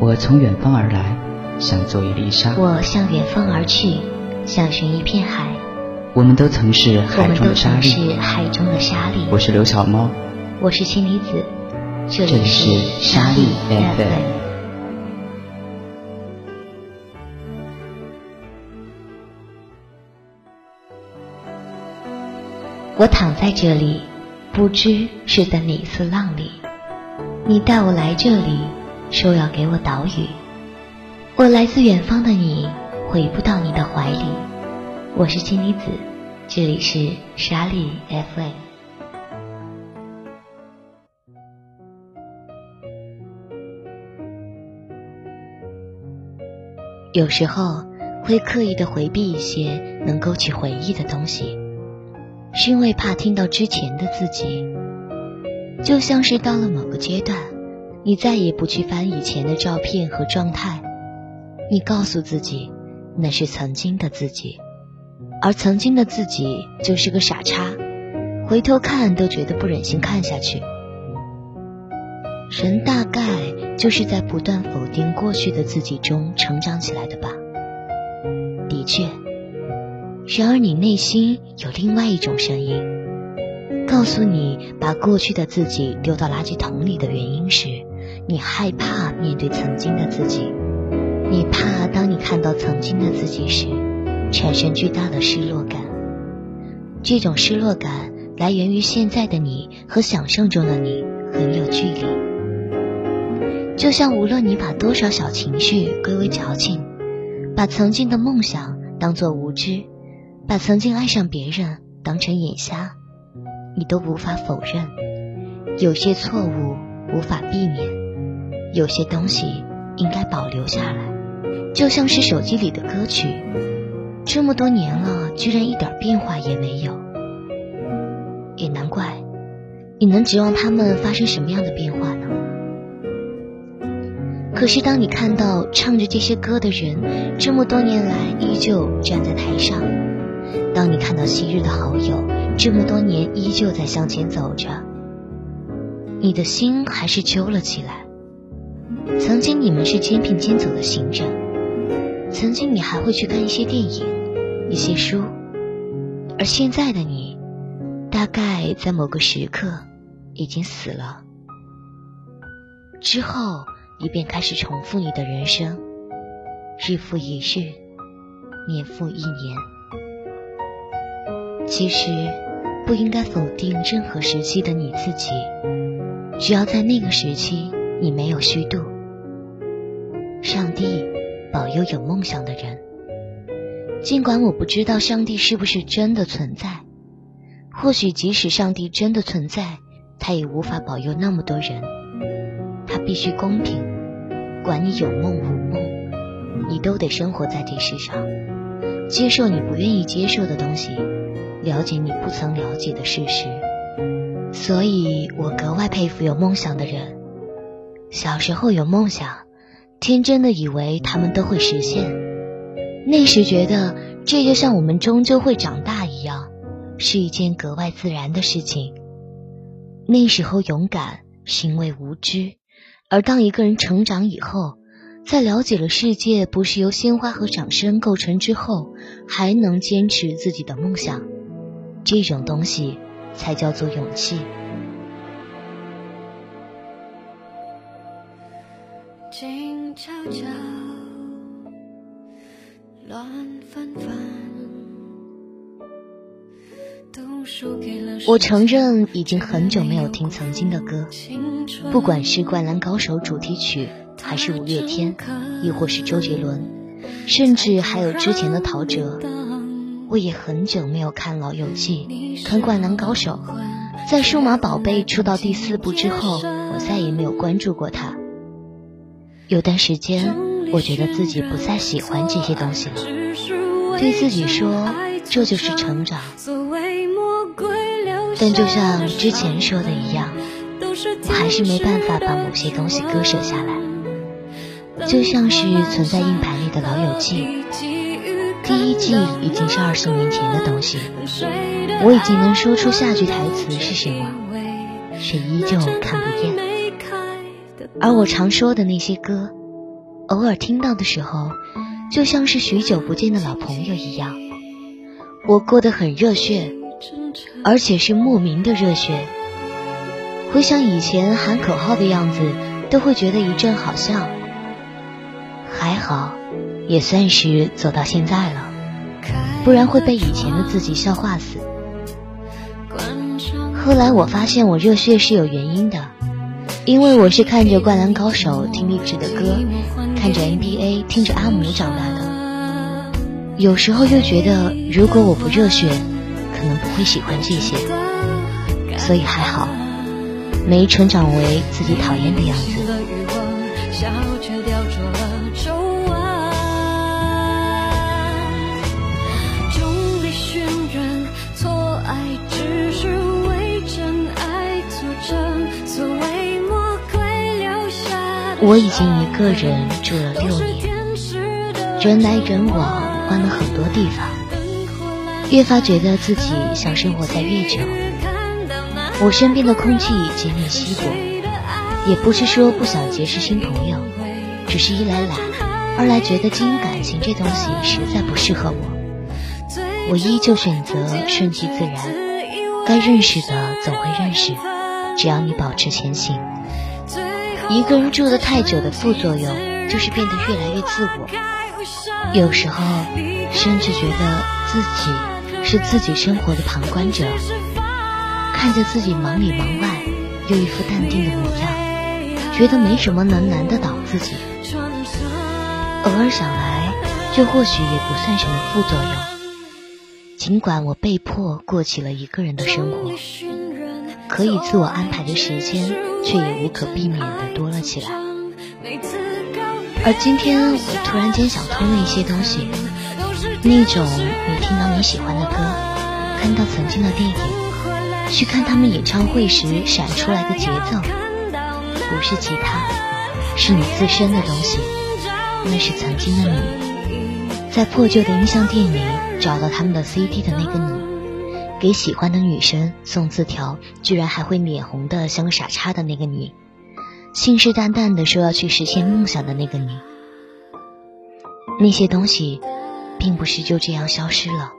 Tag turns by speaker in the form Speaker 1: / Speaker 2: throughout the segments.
Speaker 1: 我从远方而来，想做一粒沙。
Speaker 2: 我向远方而去，想寻一片海。
Speaker 1: 我们都曾是海中的
Speaker 2: 沙
Speaker 1: 粒。
Speaker 2: 是海中的沙粒。
Speaker 1: 我是刘小猫，
Speaker 2: 我是氢离子，
Speaker 1: 这里是沙粒 FM。
Speaker 2: 我躺在这里，不知是在哪次浪里，你带我来这里。说要给我岛屿，我来自远方的你，回不到你的怀里。我是金离子，这里是沙粒 FM。有时候会刻意的回避一些能勾起回忆的东西，是因为怕听到之前的自己，就像是到了某个阶段。你再也不去翻以前的照片和状态，你告诉自己，那是曾经的自己，而曾经的自己就是个傻叉，回头看都觉得不忍心看下去。人大概就是在不断否定过去的自己中成长起来的吧？的确，然而你内心有另外一种声音，告诉你把过去的自己丢到垃圾桶里的原因是。你害怕面对曾经的自己，你怕当你看到曾经的自己时，产生巨大的失落感。这种失落感来源于现在的你和想象中的你很有距离。就像无论你把多少小情绪归为矫情，把曾经的梦想当作无知，把曾经爱上别人当成眼瞎，你都无法否认，有些错误无法避免。有些东西应该保留下来，就像是手机里的歌曲，这么多年了，居然一点变化也没有。也难怪，你能指望他们发生什么样的变化呢？可是当你看到唱着这些歌的人这么多年来依旧站在台上，当你看到昔日的好友这么多年依旧在向前走着，你的心还是揪了起来。曾经你们是肩并肩走的行者，曾经你还会去看一些电影、一些书，而现在的你，大概在某个时刻已经死了。之后你便开始重复你的人生，日复一日，年复一年。其实不应该否定任何时期的你自己，只要在那个时期你没有虚度。上帝保佑有梦想的人。尽管我不知道上帝是不是真的存在，或许即使上帝真的存在，他也无法保佑那么多人。他必须公平，管你有梦无梦，你都得生活在这世上，接受你不愿意接受的东西，了解你不曾了解的事实。所以我格外佩服有梦想的人。小时候有梦想。天真的以为他们都会实现，那时觉得这就像我们终究会长大一样，是一件格外自然的事情。那时候勇敢是因为无知，而当一个人成长以后，在了解了世界不是由鲜花和掌声构成之后，还能坚持自己的梦想，这种东西才叫做勇气。乱纷纷。我承认，已经很久没有听曾经的歌，不管是《灌篮高手》主题曲，还是五月天，亦或是周杰伦，甚至还有之前的陶喆。我也很久没有看《老友记》，看《灌篮高手》。在《数码宝贝》出到第四部之后，我再也没有关注过它。有段时间，我觉得自己不再喜欢这些东西了，对自己说这就是成长。但就像之前说的一样，我还是没办法把某些东西割舍下来。就像是存在硬盘里的老友记，第一季已经是二十年前的东西，我已经能说出下句台词是什么，却依旧看不厌。而我常说的那些歌，偶尔听到的时候，就像是许久不见的老朋友一样。我过得很热血，而且是莫名的热血。回想以前喊口号的样子，都会觉得一阵好笑。还好，也算是走到现在了，不然会被以前的自己笑话死。后来我发现我热血是有原因的，因为我是看着《灌篮高手》听励志的歌，看着 NBA 听着阿姆长大的。有时候又觉得，如果我不热血，可能不会喜欢这些。所以还好，没成长为自己讨厌的样子。我已经一个人住了六年，人来人往。换了很多地方，越发觉得自己想生活在月球。我身边的空气渐渐稀薄，也不是说不想结识新朋友，只是一来懒，二来觉得经营感情这东西实在不适合我。我依旧选择顺其自然，该认识的总会认识，只要你保持前行。一个人住的太久的副作用，就是变得越来越自我。有时候，甚至觉得自己是自己生活的旁观者，看着自己忙里忙外，又一副淡定的模样，觉得没什么能难得倒自己。偶尔想来，这或许也不算什么副作用。尽管我被迫过起了一个人的生活，可以自我安排的时间，却也无可避免的多了起来。而今天我突然间想通了一些东西，那种你听到你喜欢的歌，看到曾经的电影，去看他们演唱会时闪出来的节奏，不是其他，是你自身的东西，那是曾经的你，在破旧的音像店里找到他们的 CD 的那个你，给喜欢的女生送字条，居然还会脸红的像个傻叉的那个你。信誓旦旦的说要去实现梦想的那个你，那些东西，并不是就这样消失了，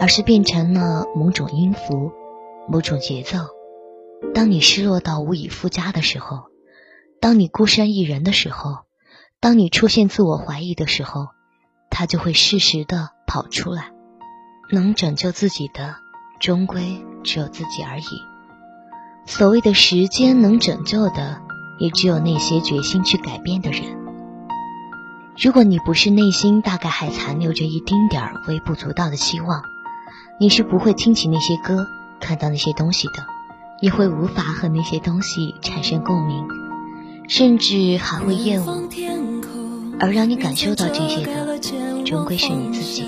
Speaker 2: 而是变成了某种音符、某种节奏。当你失落到无以复加的时候，当你孤身一人的时候，当你出现自我怀疑的时候，它就会适时的跑出来。能拯救自己的，终归只有自己而已。所谓的时间能拯救的。也只有那些决心去改变的人。如果你不是内心大概还残留着一丁点儿微不足道的希望，你是不会听起那些歌，看到那些东西的，也会无法和那些东西产生共鸣，甚至还会厌恶。而让你感受到这些的，终归是你自己。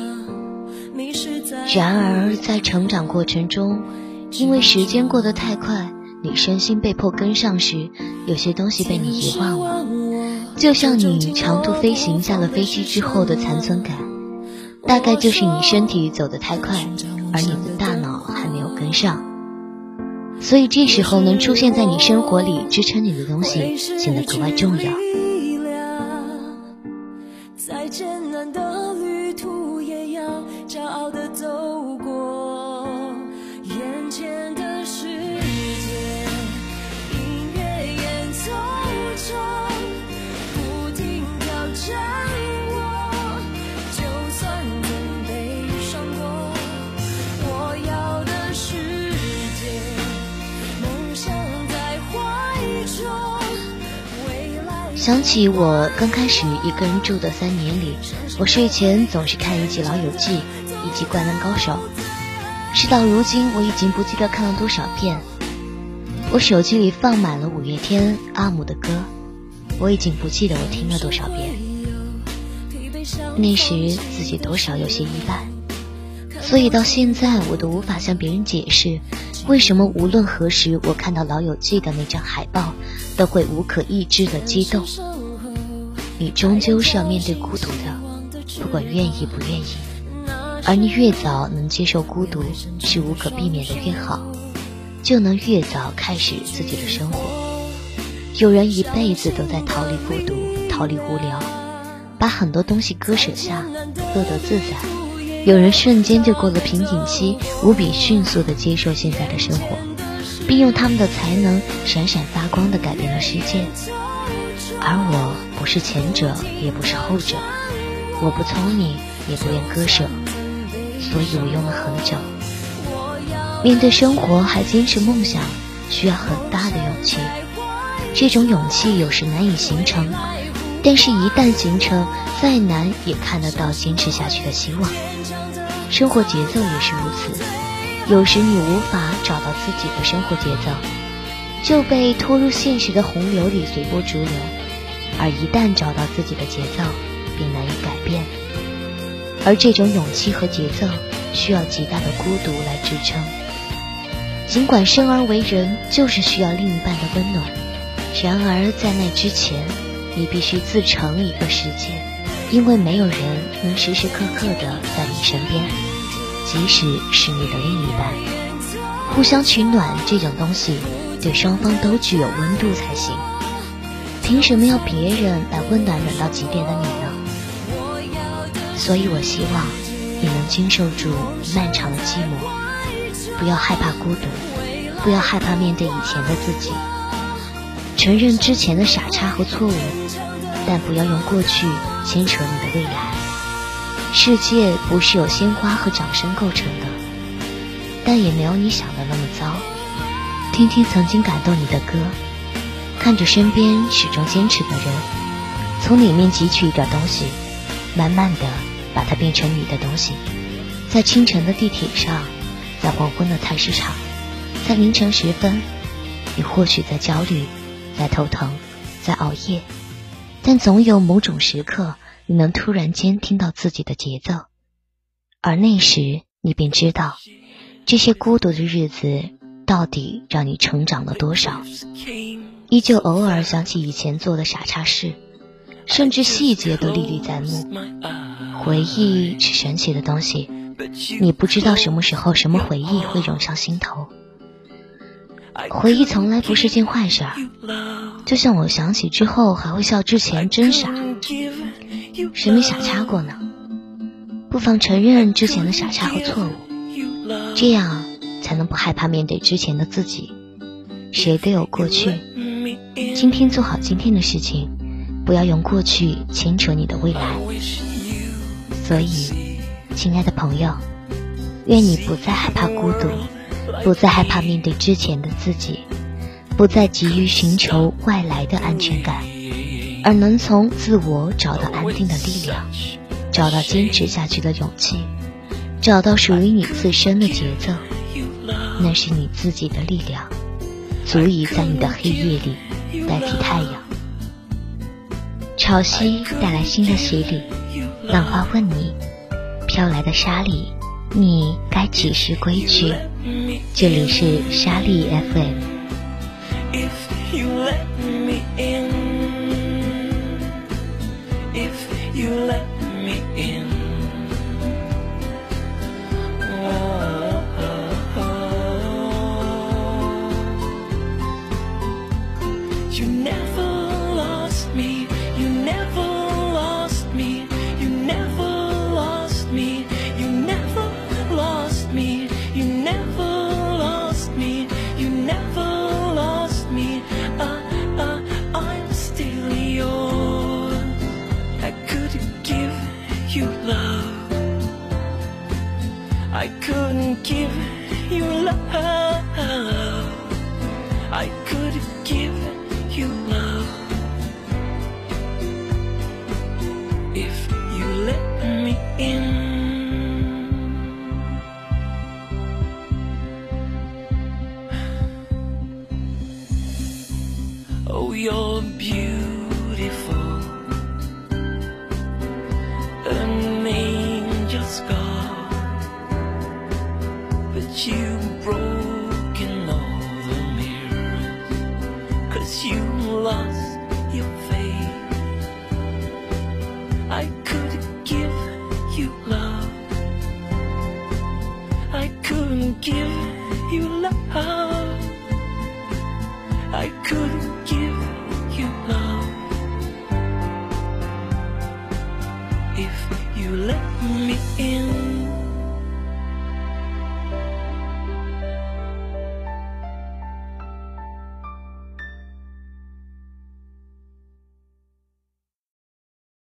Speaker 2: 然而，在成长过程中，因为时间过得太快。你身心被迫跟上时，有些东西被你遗忘了，就像你长途飞行下了飞机之后的残存感，大概就是你身体走得太快，而你的大脑还没有跟上，所以这时候能出现在你生活里支撑你的东西显得格外重要。想起我刚开始一个人住的三年里，我睡前总是看一集《老友记》，一集《灌篮高手》。事到如今，我已经不记得看了多少遍。我手机里放满了五月天、阿姆的歌，我已经不记得我听了多少遍。那时自己多少有些依赖，所以到现在我都无法向别人解释，为什么无论何时我看到《老友记》的那张海报。都会无可抑制的激动。你终究是要面对孤独的，不管愿意不愿意。而你越早能接受孤独是无可避免的越好，就能越早开始自己的生活。有人一辈子都在逃离孤独。逃离无聊，把很多东西割舍下，乐得自在；有人瞬间就过了瓶颈期，无比迅速地接受现在的生活，并用他们的才能闪闪发光地改变了世界。而我不是前者，也不是后者，我不聪明，也不愿割舍，所以我用了很久。面对生活还坚持梦想，需要很大的勇气。这种勇气有时难以形成，但是，一旦形成，再难也看得到坚持下去的希望。生活节奏也是如此，有时你无法找到自己的生活节奏，就被拖入现实的洪流里随波逐流；而一旦找到自己的节奏，便难以改变。而这种勇气和节奏，需要极大的孤独来支撑。尽管生而为人，就是需要另一半的温暖。然而，在那之前，你必须自成一个世界，因为没有人能时时刻刻的在你身边，即使是你的另一半。互相取暖这种东西，对双方都具有温度才行。凭什么要别人来温暖冷到极点的你呢？所以我希望你能经受住漫长的寂寞，不要害怕孤独，不要害怕面对以前的自己。承认之前的傻叉和错误，但不要用过去牵扯你的未来。世界不是由鲜花和掌声构成的，但也没有你想的那么糟。听听曾经感动你的歌，看着身边始终坚持的人，从里面汲取一点东西，慢慢的把它变成你的东西。在清晨的地铁上，在黄昏的菜市场，在凌晨时分，你或许在焦虑。在头疼，在熬夜，但总有某种时刻，你能突然间听到自己的节奏，而那时你便知道，这些孤独的日子到底让你成长了多少。依旧偶尔想起以前做的傻叉事，甚至细节都历历在目。回忆是神奇的东西，你不知道什么时候什么回忆会涌上心头。回忆从来不是件坏事儿，就像我想起之后还会笑之前真傻，谁没傻叉过呢？不妨承认之前的傻叉和错误，这样才能不害怕面对之前的自己。谁都有过去，今天做好今天的事情，不要用过去牵扯你的未来。所以，亲爱的朋友，愿你不再害怕孤独。不再害怕面对之前的自己，不再急于寻求外来的安全感，而能从自我找到安定的力量，找到坚持下去的勇气，找到属于你自身的节奏。那是你自己的力量，足以在你的黑夜里代替太阳。潮汐带来新的洗礼，浪花问你：飘来的沙粒，你该几时归去？这里是莎莉 FM。